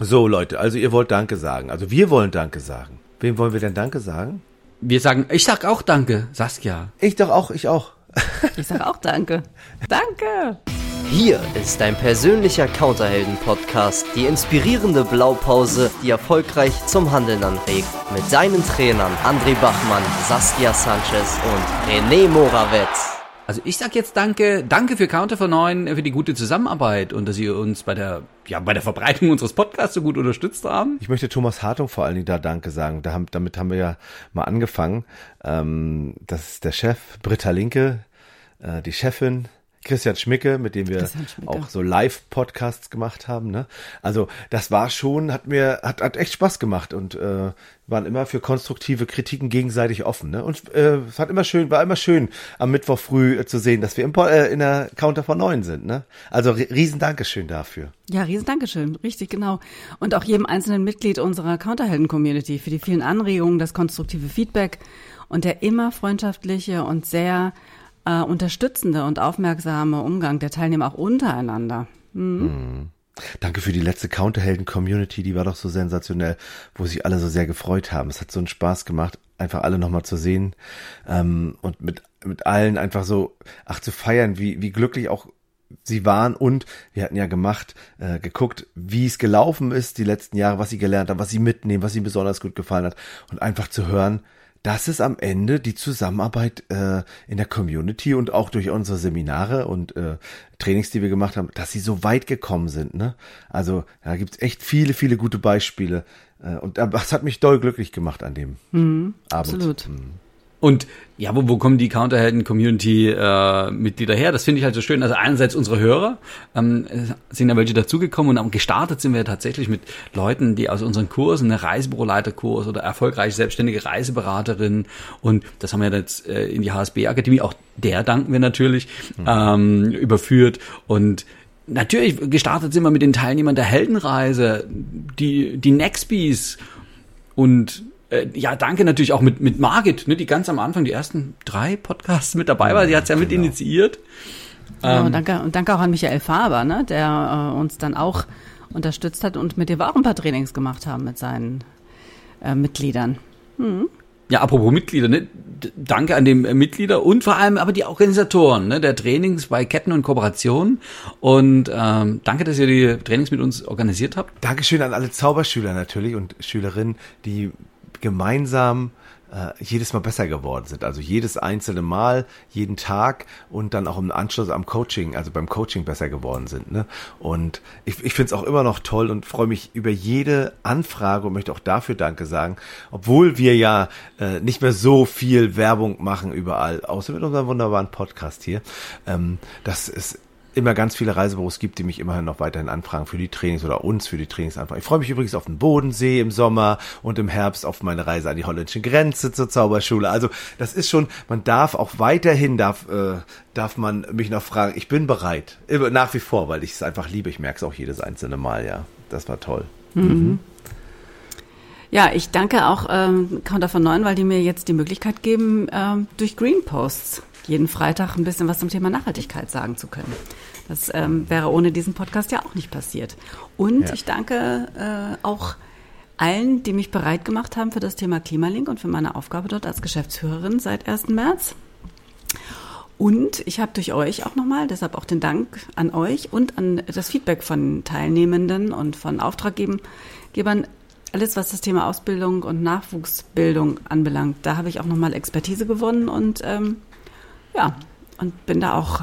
So, Leute, also ihr wollt Danke sagen. Also wir wollen Danke sagen. Wem wollen wir denn Danke sagen? Wir sagen, ich sag auch Danke, Saskia. Ich doch auch, ich auch. Ich sag auch Danke. Danke. Hier ist dein persönlicher Counterhelden-Podcast, die inspirierende Blaupause, die erfolgreich zum Handeln anregt. Mit deinen Trainern André Bachmann, Saskia Sanchez und René Morawetz. Also ich sag jetzt Danke, Danke für Counter for 9, für die gute Zusammenarbeit und dass Sie uns bei der, ja, bei der Verbreitung unseres Podcasts so gut unterstützt haben. Ich möchte Thomas Hartung vor allen Dingen da Danke sagen. Da haben, damit haben wir ja mal angefangen. Ähm, das ist der Chef, Britta Linke, äh, die Chefin, Christian Schmicke, mit dem wir auch so Live-Podcasts gemacht haben. Ne? Also das war schon, hat mir, hat, hat echt Spaß gemacht und äh, waren immer für konstruktive Kritiken gegenseitig offen. Ne? Und äh, es hat immer schön, war immer schön, am Mittwoch früh äh, zu sehen, dass wir im, äh, in der Counter von 9 sind. Ne? Also ri- riesen Dankeschön dafür. Ja, riesen Dankeschön. Richtig, genau. Und auch jedem einzelnen Mitglied unserer Counterhelden-Community für die vielen Anregungen, das konstruktive Feedback und der immer freundschaftliche und sehr äh, unterstützende und aufmerksame Umgang der Teilnehmer auch untereinander. Danke für die letzte Counterhelden-Community, die war doch so sensationell, wo sich alle so sehr gefreut haben. Es hat so einen Spaß gemacht, einfach alle nochmal zu sehen ähm, und mit, mit allen einfach so, ach, zu feiern, wie, wie glücklich auch sie waren und wir hatten ja gemacht, äh, geguckt, wie es gelaufen ist die letzten Jahre, was sie gelernt haben, was sie mitnehmen, was ihnen besonders gut gefallen hat und einfach zu hören, dass es am Ende die Zusammenarbeit äh, in der Community und auch durch unsere Seminare und äh, Trainings, die wir gemacht haben, dass sie so weit gekommen sind. Ne? Also da gibt's echt viele, viele gute Beispiele. Äh, und das hat mich doll glücklich gemacht an dem Abend. absolut. Und ja, wo, wo kommen die Counterhelden-Community-Mitglieder her? Das finde ich halt so schön. Also einerseits unsere Hörer, ähm, sind ja welche dazugekommen und gestartet sind wir tatsächlich mit Leuten, die aus unseren Kursen, eine Reisebüroleiterkurs oder erfolgreich selbstständige Reiseberaterin und das haben wir jetzt äh, in die HSB-Akademie, auch der danken wir natürlich, ähm, überführt und Natürlich gestartet sind wir mit den Teilnehmern der Heldenreise, die, die Nextbees und äh, ja, danke natürlich auch mit, mit Margit, ne, die ganz am Anfang, die ersten drei Podcasts mit dabei war. Sie hat's ja mit initiiert. Ja, und danke, und danke auch an Michael Faber, ne, der äh, uns dann auch unterstützt hat und mit dem wir auch ein paar Trainings gemacht haben mit seinen äh, Mitgliedern. Ja, apropos Mitglieder, ne? Danke an die äh, Mitglieder und vor allem aber die Organisatoren ne, der Trainings bei Ketten und Kooperationen. Und ähm, danke, dass ihr die Trainings mit uns organisiert habt. Dankeschön an alle Zauberschüler natürlich und Schülerinnen, die gemeinsam äh, jedes Mal besser geworden sind. Also jedes einzelne Mal, jeden Tag und dann auch im Anschluss am Coaching, also beim Coaching besser geworden sind. Ne? Und ich, ich finde es auch immer noch toll und freue mich über jede Anfrage und möchte auch dafür Danke sagen, obwohl wir ja äh, nicht mehr so viel Werbung machen überall, außer mit unserem wunderbaren Podcast hier. Ähm, das ist immer ganz viele Reisebüros gibt, die mich immerhin noch weiterhin anfragen für die Trainings oder uns für die Trainings anfragen. Ich freue mich übrigens auf den Bodensee im Sommer und im Herbst auf meine Reise an die holländische Grenze zur Zauberschule. Also das ist schon, man darf auch weiterhin, darf, äh, darf man mich noch fragen. Ich bin bereit, immer, nach wie vor, weil ich es einfach liebe. Ich merke es auch jedes einzelne Mal, ja. Das war toll. Ja, ich danke auch ähm, Counter von 9, weil die mir jetzt die Möglichkeit geben, ähm, durch Green Posts jeden Freitag ein bisschen was zum Thema Nachhaltigkeit sagen zu können. Das ähm, wäre ohne diesen Podcast ja auch nicht passiert. Und Ja. ich danke äh, auch allen, die mich bereit gemacht haben für das Thema Klimalink und für meine Aufgabe dort als Geschäftsführerin seit 1. März. Und ich habe durch euch auch nochmal, deshalb auch den Dank an euch und an das Feedback von Teilnehmenden und von Auftraggebern, alles was das Thema Ausbildung und Nachwuchsbildung anbelangt, da habe ich auch nochmal Expertise gewonnen und ähm, ja, und bin da auch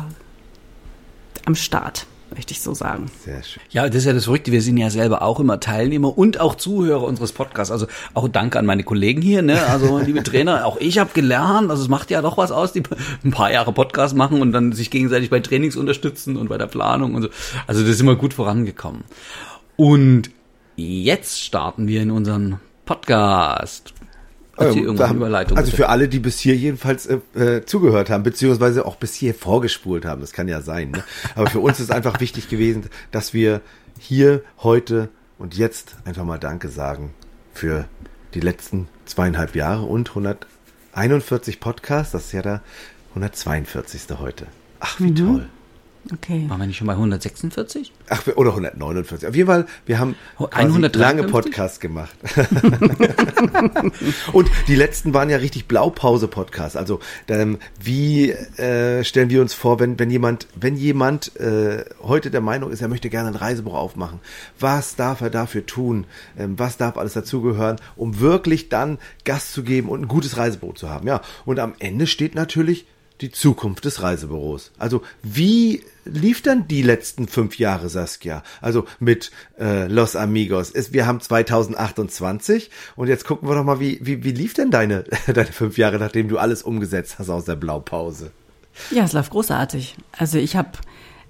am Start, möchte ich so sagen. Sehr schön. Ja, das ist ja das Verrückte. Wir sind ja selber auch immer Teilnehmer und auch Zuhörer unseres Podcasts. Also auch danke an meine Kollegen hier. Ne? Also liebe Trainer, auch ich habe gelernt. Also es macht ja doch was aus, die ein paar Jahre Podcast machen und dann sich gegenseitig bei Trainings unterstützen und bei der Planung und so. Also das ist immer gut vorangekommen. Und jetzt starten wir in unseren Podcast. Hier Ähm, irgendwo da eine haben- Überleitung? also bitte? für alle, die bis hier jedenfalls äh, äh, zugehört haben, beziehungsweise auch bis hier vorgespult haben, das kann ja sein. Ne? Aber für uns ist einfach wichtig gewesen, dass wir hier heute und jetzt einfach mal Danke sagen für die letzten zweieinhalb Jahre und 141 Podcasts. Das ist ja der 142. heute. Ach, wie toll. Okay. Waren wir nicht schon bei 146? Ach, oder 149. Auf jeden Fall, wir haben quasi 153? lange Podcasts gemacht. Und die letzten waren ja richtig Blaupause-Podcasts. Also, ähm, wie äh, stellen wir uns vor, wenn, wenn jemand, wenn jemand äh, heute der Meinung ist, er möchte gerne ein Reisebuch aufmachen, was darf er dafür tun? Ähm, was darf alles dazugehören, um wirklich dann Gas zu geben und ein gutes Reisebuch zu haben? Ja, und am Ende steht natürlich die Zukunft des Reisebüros. Also wie lief dann die letzten fünf Jahre, Saskia? Also mit äh, Los Amigos. Ist, wir haben 2028 und jetzt gucken wir doch mal, wie, wie, wie lief denn deine, deine fünf Jahre, nachdem du alles umgesetzt hast aus der Blaupause? Ja, es läuft großartig. Also ich habe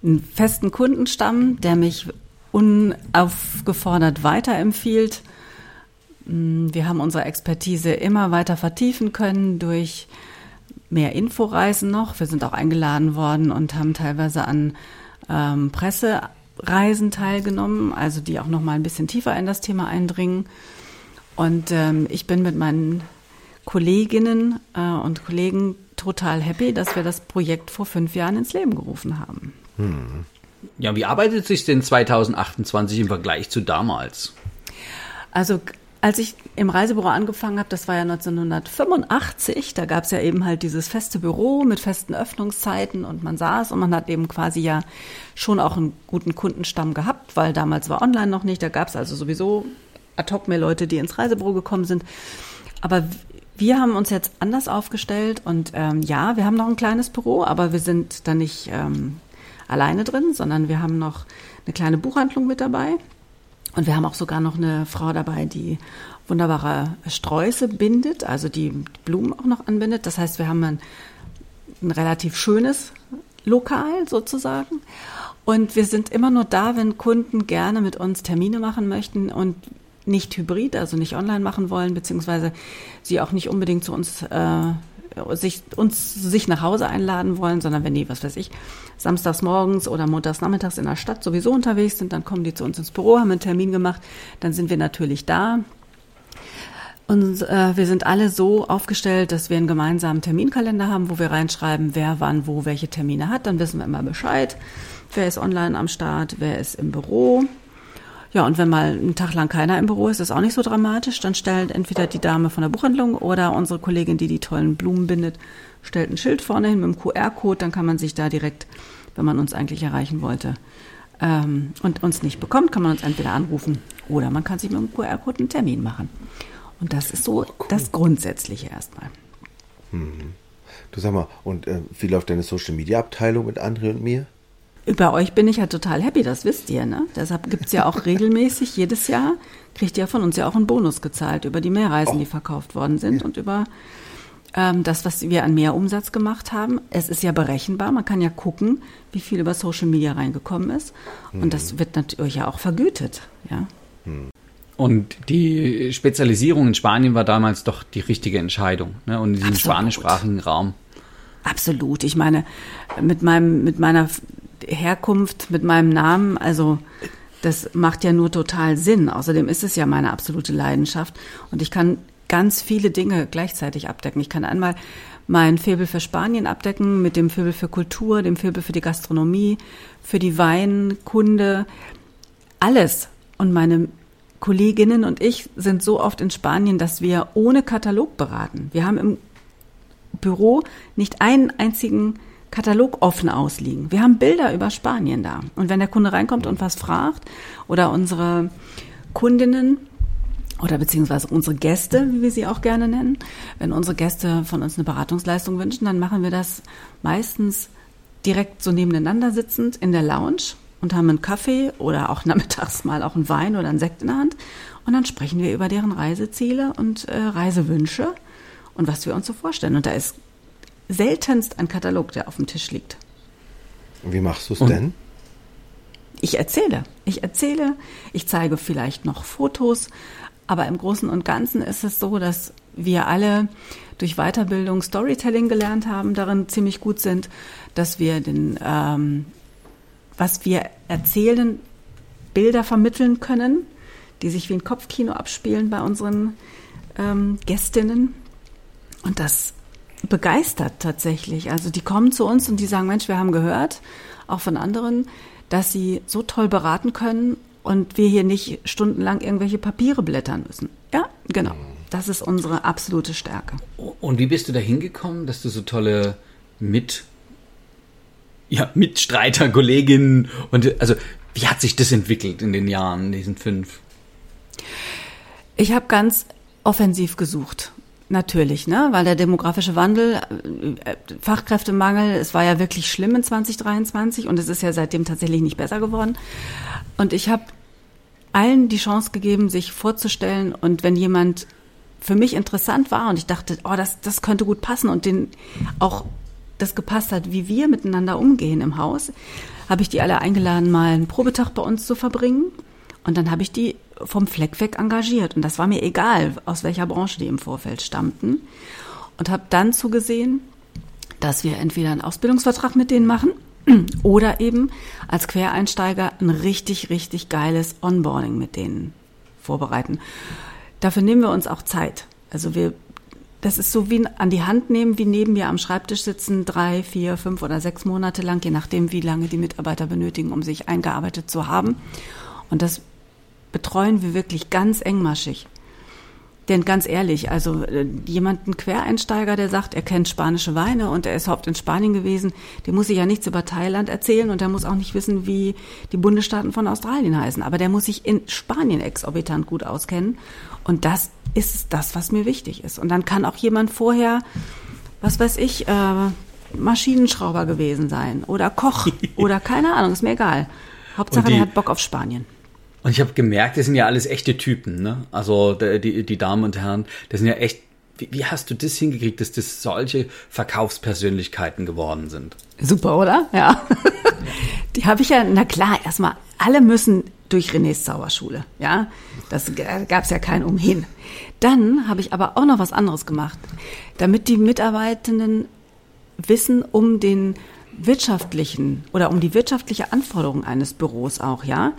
einen festen Kundenstamm, der mich unaufgefordert weiterempfiehlt. Mm, Wir haben unsere Expertise immer weiter vertiefen können durch mehr Inforeisen noch. Wir sind auch eingeladen worden und haben teilweise an ähm, Pressereisen teilgenommen, also die auch noch mal ein bisschen tiefer in das Thema eindringen. Und ähm, ich bin mit meinen Kolleginnen äh, und Kollegen total happy, dass wir das Projekt vor fünf Jahren ins Leben gerufen haben. Ja, wie arbeitet sich denn 2028 im Vergleich zu damals? Also als ich im Reisebüro angefangen habe, das war ja 1985, da gab es ja eben halt dieses feste Büro mit festen Öffnungszeiten und man saß und man hat eben quasi ja schon auch einen guten Kundenstamm gehabt, weil damals war online noch nicht, da gab es also sowieso ad hoc mehr Leute, die ins Reisebüro gekommen sind. Aber wir haben uns jetzt anders aufgestellt und ähm, ja, wir haben noch ein kleines Büro, aber wir sind da nicht ähm, alleine drin, sondern wir haben noch eine kleine Buchhandlung mit dabei. Und wir haben auch sogar noch eine Frau dabei, die wunderbare Sträuße bindet, also die Blumen auch noch anbindet. Das heißt, wir haben ein, ein relativ schönes Lokal sozusagen. Und wir sind immer nur da, wenn Kunden gerne mit uns Termine machen möchten und nicht hybrid, also nicht online machen wollen, beziehungsweise sie auch nicht unbedingt zu uns äh, sich, uns sich nach Hause einladen wollen, sondern wenn die, was weiß ich, samstags morgens oder montags nachmittags in der Stadt sowieso unterwegs sind, dann kommen die zu uns ins Büro, haben einen Termin gemacht, dann sind wir natürlich da. Und äh, wir sind alle so aufgestellt, dass wir einen gemeinsamen Terminkalender haben, wo wir reinschreiben, wer wann wo welche Termine hat. Dann wissen wir immer Bescheid. Wer ist online am Start, wer ist im Büro. Ja, und wenn mal einen Tag lang keiner im Büro ist, ist auch nicht so dramatisch. Dann stellt entweder die Dame von der Buchhandlung oder unsere Kollegin, die die tollen Blumen bindet, stellt ein Schild vorne hin mit dem QR-Code. Dann kann man sich da direkt, wenn man uns eigentlich erreichen wollte ähm, und uns nicht bekommt, kann man uns entweder anrufen oder man kann sich mit dem QR-Code einen Termin machen. Und das ist so das Grundsätzliche erstmal. Du sag mal, und äh, wie läuft deine Social Media Abteilung mit André und mir? Über euch bin ich ja total happy, das wisst ihr, ne? Deshalb gibt's ja auch regelmäßig jedes Jahr, kriegt ihr von uns ja auch einen Bonus gezahlt über die Mehrreisen, die verkauft worden sind und über ähm, das, was wir an Mehrumsatz gemacht haben. Es ist ja berechenbar, man kann ja gucken, wie viel über Social Media reingekommen ist. Und das wird natürlich ja auch vergütet, ja. Und die Spezialisierung in Spanien war damals doch die richtige Entscheidung. Ne? Und in diesem Absolut. spanischsprachigen Raum. Absolut. Ich meine, mit meinem, mit meiner Herkunft, mit meinem Namen, also das macht ja nur total Sinn. Außerdem ist es ja meine absolute Leidenschaft und ich kann ganz viele Dinge gleichzeitig abdecken. Ich kann einmal mein Faible für Spanien abdecken mit dem Faible für Kultur, dem Faible für die Gastronomie, für die Weinkunde, alles. Und meine Kolleginnen und ich sind so oft in Spanien, dass wir ohne Katalog beraten. Wir haben im Büro nicht einen einzigen Katalog offen ausliegen. Wir haben Bilder über Spanien da. Und wenn der Kunde reinkommt und was fragt oder unsere Kundinnen oder beziehungsweise unsere Gäste, wie wir sie auch gerne nennen, wenn unsere Gäste von uns eine Beratungsleistung wünschen, dann machen wir das meistens direkt so nebeneinander sitzend in der Lounge und haben einen Kaffee oder auch nachmittags mal auch einen Wein oder einen Sekt in der Hand. Und dann sprechen wir über deren Reiseziele und äh, Reisewünsche und was wir uns so vorstellen. Und da ist seltenst ein Katalog, der auf dem Tisch liegt. Und wie machst du es denn? Ich erzähle. Ich erzähle, ich zeige vielleicht noch Fotos, aber im Großen und Ganzen ist es so, dass wir alle durch Weiterbildung Storytelling gelernt haben, darin ziemlich gut sind, dass wir den, ähm, was wir erzählen, Bilder vermitteln können, die sich wie ein Kopfkino abspielen bei unseren ähm, Gästinnen. Und das begeistert tatsächlich. Also die kommen zu uns und die sagen, Mensch, wir haben gehört, auch von anderen, dass sie so toll beraten können und wir hier nicht stundenlang irgendwelche Papiere blättern müssen. Ja, genau. Das ist unsere absolute Stärke. Und wie bist du da hingekommen, dass du so tolle Mit, ja, Mitstreiter, Kolleginnen und also wie hat sich das entwickelt in den Jahren, diesen fünf? Ich habe ganz offensiv gesucht. Natürlich, ne? weil der demografische Wandel, äh, Fachkräftemangel, es war ja wirklich schlimm in 2023 und es ist ja seitdem tatsächlich nicht besser geworden. Und ich habe allen die Chance gegeben, sich vorzustellen und wenn jemand für mich interessant war und ich dachte, oh, das, das könnte gut passen und den auch das gepasst hat, wie wir miteinander umgehen im Haus, habe ich die alle eingeladen, mal einen Probetag bei uns zu verbringen. Und dann habe ich die vom Fleck weg engagiert. Und das war mir egal, aus welcher Branche die im Vorfeld stammten. Und habe dann zugesehen, dass wir entweder einen Ausbildungsvertrag mit denen machen oder eben als Quereinsteiger ein richtig, richtig geiles Onboarding mit denen vorbereiten. Dafür nehmen wir uns auch Zeit. Also wir, das ist so wie an die Hand nehmen, wie neben mir am Schreibtisch sitzen, drei, vier, fünf oder sechs Monate lang, je nachdem, wie lange die Mitarbeiter benötigen, um sich eingearbeitet zu haben. Und das betreuen wir wirklich ganz engmaschig. Denn ganz ehrlich, also äh, jemanden Quereinsteiger, der sagt, er kennt spanische Weine und er ist oft in Spanien gewesen, der muss sich ja nichts über Thailand erzählen und der muss auch nicht wissen, wie die Bundesstaaten von Australien heißen. Aber der muss sich in Spanien exorbitant gut auskennen. Und das ist das, was mir wichtig ist. Und dann kann auch jemand vorher, was weiß ich, äh, Maschinenschrauber gewesen sein oder Koch oder keine Ahnung, ist mir egal. Hauptsache, die, der hat Bock auf Spanien. Und ich habe gemerkt, das sind ja alles echte Typen, ne? Also die, die Damen und Herren, das sind ja echt. Wie, wie hast du das hingekriegt, dass das solche Verkaufspersönlichkeiten geworden sind? Super, oder? Ja. Die habe ich ja, na klar, erstmal, alle müssen durch Renés Zauberschule. Ja, das gab es ja kein Umhin. Dann habe ich aber auch noch was anderes gemacht, damit die Mitarbeitenden wissen um den wirtschaftlichen oder um die wirtschaftliche Anforderung eines Büros auch, ja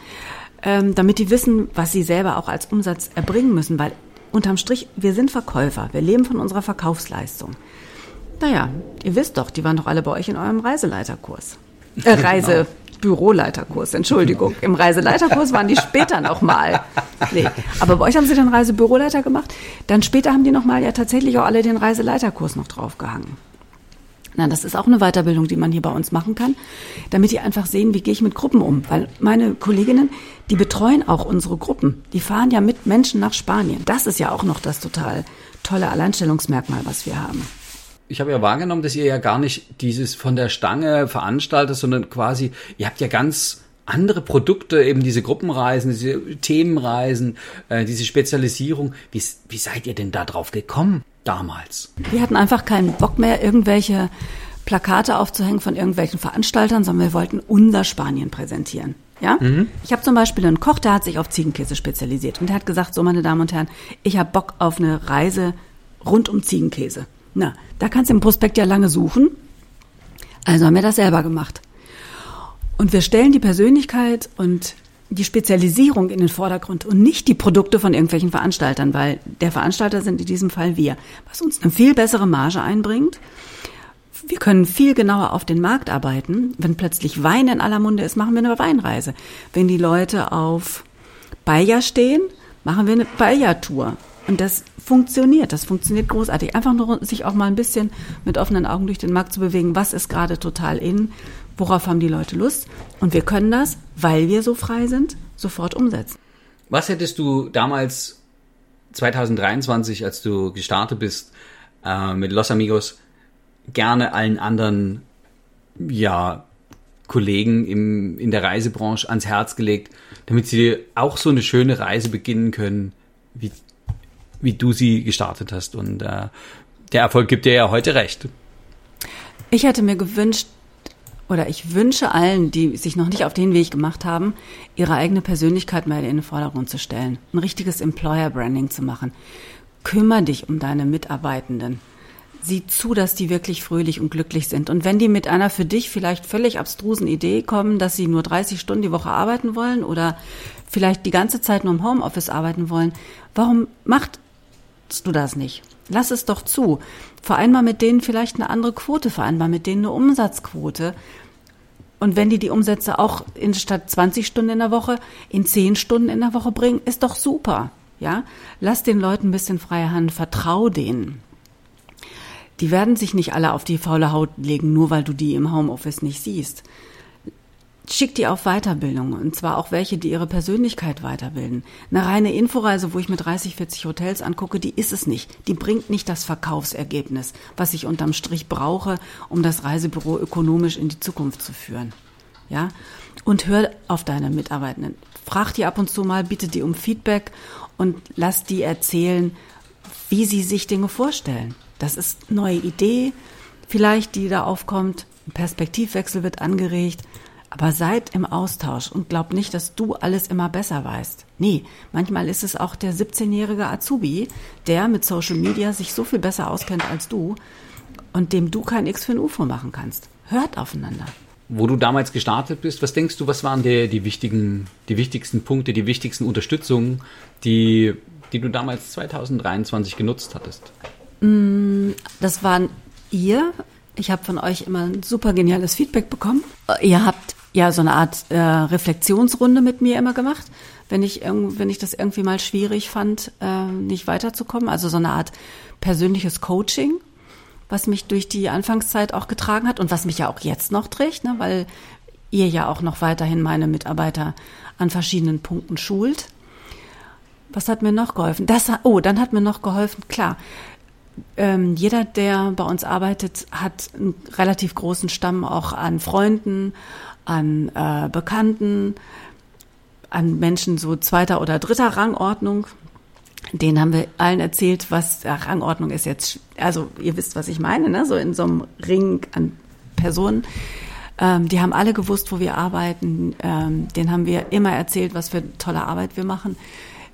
ähm, damit die wissen, was sie selber auch als Umsatz erbringen müssen, weil unterm Strich, wir sind Verkäufer, wir leben von unserer Verkaufsleistung. Naja, ihr wisst doch, die waren doch alle bei euch in eurem Reiseleiterkurs. Äh, Reisebüroleiterkurs, Entschuldigung. Im Reiseleiterkurs waren die später nochmal. Nee, aber bei euch haben sie den Reisebüroleiter gemacht. Dann später haben die nochmal ja tatsächlich auch alle den Reiseleiterkurs noch draufgehangen. Na, das ist auch eine Weiterbildung, die man hier bei uns machen kann, damit die einfach sehen, wie gehe ich mit Gruppen um. Weil meine Kolleginnen, die betreuen auch unsere Gruppen. Die fahren ja mit Menschen nach Spanien. Das ist ja auch noch das total tolle Alleinstellungsmerkmal, was wir haben. Ich habe ja wahrgenommen, dass ihr ja gar nicht dieses von der Stange veranstaltet, sondern quasi, ihr habt ja ganz andere Produkte, eben diese Gruppenreisen, diese Themenreisen, äh, diese Spezialisierung. Wie, wie seid ihr denn da drauf gekommen? Damals? Wir hatten einfach keinen Bock mehr, irgendwelche Plakate aufzuhängen von irgendwelchen Veranstaltern, sondern wir wollten unser Spanien präsentieren. Ja? Mhm. Ich habe zum Beispiel einen Koch, der hat sich auf Ziegenkäse spezialisiert und der hat gesagt, so meine Damen und Herren, ich habe Bock auf eine Reise rund um Ziegenkäse. Na, da kannst du im Prospekt ja lange suchen. Also haben wir das selber gemacht. Und wir stellen die Persönlichkeit und die Spezialisierung in den Vordergrund und nicht die Produkte von irgendwelchen Veranstaltern, weil der Veranstalter sind in diesem Fall wir, was uns eine viel bessere Marge einbringt. Wir können viel genauer auf den Markt arbeiten. Wenn plötzlich Wein in aller Munde ist, machen wir eine Weinreise. Wenn die Leute auf Bayer stehen, machen wir eine Bayer-Tour. Und das funktioniert, das funktioniert großartig. Einfach nur sich auch mal ein bisschen mit offenen Augen durch den Markt zu bewegen. Was ist gerade total in? Worauf haben die Leute Lust? Und wir können das, weil wir so frei sind, sofort umsetzen. Was hättest du damals 2023, als du gestartet bist äh, mit Los Amigos, gerne allen anderen ja, Kollegen im, in der Reisebranche ans Herz gelegt, damit sie auch so eine schöne Reise beginnen können, wie, wie du sie gestartet hast. Und äh, der Erfolg gibt dir ja heute recht. Ich hätte mir gewünscht, oder ich wünsche allen, die sich noch nicht auf den Weg gemacht haben, ihre eigene Persönlichkeit mal in den Vordergrund zu stellen, ein richtiges Employer Branding zu machen. Kümmer dich um deine Mitarbeitenden. Sieh zu, dass die wirklich fröhlich und glücklich sind. Und wenn die mit einer für dich vielleicht völlig abstrusen Idee kommen, dass sie nur 30 Stunden die Woche arbeiten wollen oder vielleicht die ganze Zeit nur im Homeoffice arbeiten wollen, warum macht machst du das nicht? Lass es doch zu. Vereinbar mit denen vielleicht eine andere Quote, vereinbar mit denen eine Umsatzquote. Und wenn die die Umsätze auch in statt 20 Stunden in der Woche in 10 Stunden in der Woche bringen, ist doch super. Ja, lass den Leuten ein bisschen freie Hand, vertrau denen. Die werden sich nicht alle auf die faule Haut legen, nur weil du die im Homeoffice nicht siehst. Schick die auf Weiterbildung und zwar auch welche, die ihre Persönlichkeit weiterbilden. Eine reine Inforeise, wo ich mir 30, 40 Hotels angucke, die ist es nicht. Die bringt nicht das Verkaufsergebnis, was ich unterm Strich brauche, um das Reisebüro ökonomisch in die Zukunft zu führen. Ja? Und hör auf deine Mitarbeitenden. Frag die ab und zu mal, bitte die um Feedback und lass die erzählen, wie sie sich Dinge vorstellen. Das ist eine neue Idee, vielleicht, die da aufkommt. Ein Perspektivwechsel wird angeregt. Aber seid im Austausch und glaubt nicht, dass du alles immer besser weißt. Nee, manchmal ist es auch der 17-jährige Azubi, der mit Social Media sich so viel besser auskennt als du und dem du kein X für ein UFO machen kannst. Hört aufeinander. Wo du damals gestartet bist, was denkst du, was waren die, die, wichtigen, die wichtigsten Punkte, die wichtigsten Unterstützungen, die, die du damals 2023 genutzt hattest? Mm, das waren ihr. Ich habe von euch immer ein super geniales Feedback bekommen. Ihr habt ja so eine Art äh, Reflexionsrunde mit mir immer gemacht, wenn ich, wenn ich das irgendwie mal schwierig fand, äh, nicht weiterzukommen. Also so eine Art persönliches Coaching was mich durch die Anfangszeit auch getragen hat und was mich ja auch jetzt noch trägt, ne, weil ihr ja auch noch weiterhin meine Mitarbeiter an verschiedenen Punkten schult. Was hat mir noch geholfen? Das, oh, dann hat mir noch geholfen, klar, ähm, jeder, der bei uns arbeitet, hat einen relativ großen Stamm auch an Freunden, an äh, Bekannten, an Menschen so zweiter oder dritter Rangordnung den haben wir allen erzählt, was ach, Rangordnung ist jetzt, also ihr wisst, was ich meine, ne? so in so einem Ring an Personen. Ähm, die haben alle gewusst, wo wir arbeiten. Ähm, den haben wir immer erzählt, was für tolle Arbeit wir machen.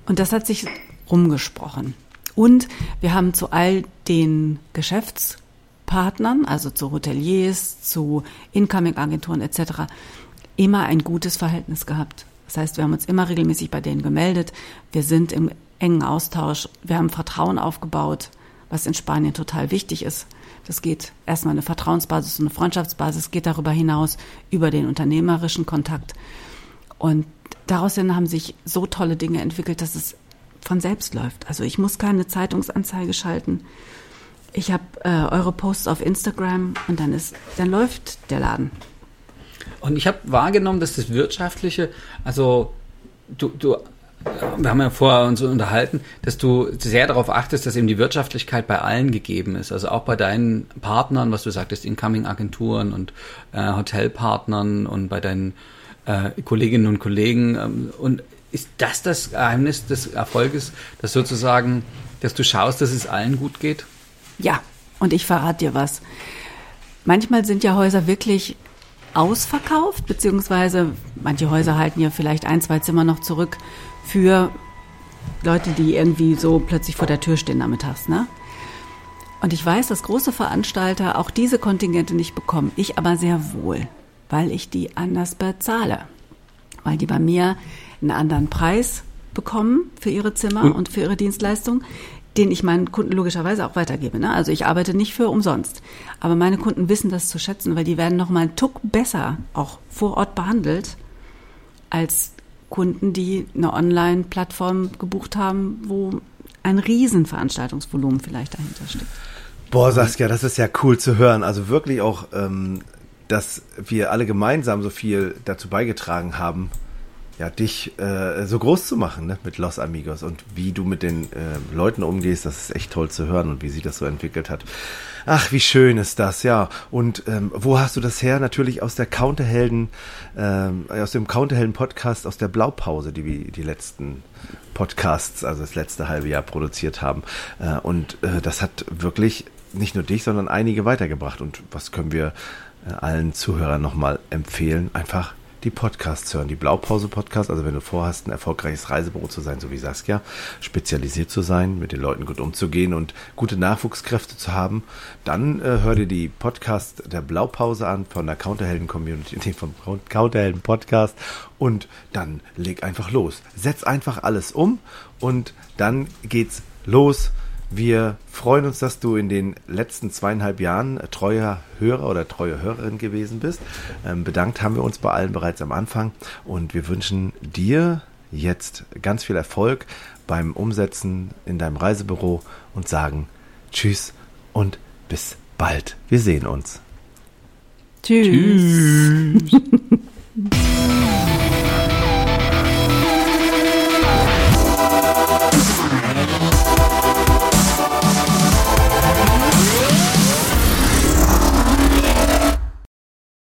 Und das hat sich rumgesprochen. Und wir haben zu all den Geschäftspartnern, also zu Hoteliers, zu Incoming-Agenturen etc., immer ein gutes Verhältnis gehabt. Das heißt, wir haben uns immer regelmäßig bei denen gemeldet. Wir sind im engen Austausch. Wir haben Vertrauen aufgebaut, was in Spanien total wichtig ist. Das geht erstmal eine Vertrauensbasis und eine Freundschaftsbasis, geht darüber hinaus über den unternehmerischen Kontakt. Und daraus haben sich so tolle Dinge entwickelt, dass es von selbst läuft. Also ich muss keine Zeitungsanzeige schalten. Ich habe äh, eure Posts auf Instagram und dann ist, dann läuft der Laden. Und ich habe wahrgenommen, dass das Wirtschaftliche, also du, du wir haben ja vorher uns unterhalten, dass du sehr darauf achtest, dass eben die Wirtschaftlichkeit bei allen gegeben ist. Also auch bei deinen Partnern, was du sagtest, Incoming-Agenturen und äh, Hotelpartnern und bei deinen äh, Kolleginnen und Kollegen. Ähm, und ist das das Geheimnis des Erfolges, dass sozusagen, dass du schaust, dass es allen gut geht? Ja, und ich verrate dir was. Manchmal sind ja Häuser wirklich ausverkauft, beziehungsweise manche Häuser halten ja vielleicht ein, zwei Zimmer noch zurück für Leute, die irgendwie so plötzlich vor der Tür stehen nachmittags, ne? Und ich weiß, dass große Veranstalter auch diese Kontingente nicht bekommen. Ich aber sehr wohl, weil ich die anders bezahle. Weil die bei mir einen anderen Preis bekommen für ihre Zimmer und, und für ihre Dienstleistung, den ich meinen Kunden logischerweise auch weitergebe. Ne? Also ich arbeite nicht für umsonst. Aber meine Kunden wissen das zu schätzen, weil die werden noch mal einen Tuck besser auch vor Ort behandelt als Kunden, die eine Online-Plattform gebucht haben, wo ein Riesenveranstaltungsvolumen vielleicht dahinter steckt. Boah, Saskia, das ist ja cool zu hören. Also wirklich auch, ähm, dass wir alle gemeinsam so viel dazu beigetragen haben, ja, dich äh, so groß zu machen ne, mit Los Amigos und wie du mit den äh, Leuten umgehst, das ist echt toll zu hören und wie sich das so entwickelt hat. Ach, wie schön ist das, ja. Und ähm, wo hast du das her? Natürlich aus der Counterhelden, ähm, aus dem Counterhelden-Podcast, aus der Blaupause, die wir die letzten Podcasts, also das letzte halbe Jahr produziert haben. Äh, und äh, das hat wirklich nicht nur dich, sondern einige weitergebracht. Und was können wir äh, allen Zuhörern nochmal empfehlen? Einfach die Podcasts hören, die Blaupause-Podcast. Also wenn du vorhast, ein erfolgreiches Reisebüro zu sein, so wie Saskia, spezialisiert zu sein, mit den Leuten gut umzugehen und gute Nachwuchskräfte zu haben, dann äh, hör dir die Podcast der Blaupause an von der Counterhelden-Community, nee, vom Counterhelden-Podcast und dann leg einfach los. Setz einfach alles um und dann geht's los Wir freuen uns, dass du in den letzten zweieinhalb Jahren treuer Hörer oder treue Hörerin gewesen bist. Ähm, bedankt haben wir uns bei allen bereits am Anfang und wir wünschen dir jetzt ganz viel Erfolg beim Umsetzen in deinem Reisebüro und sagen Tschüss und bis bald. Wir sehen uns. Tschüss. Tschüss.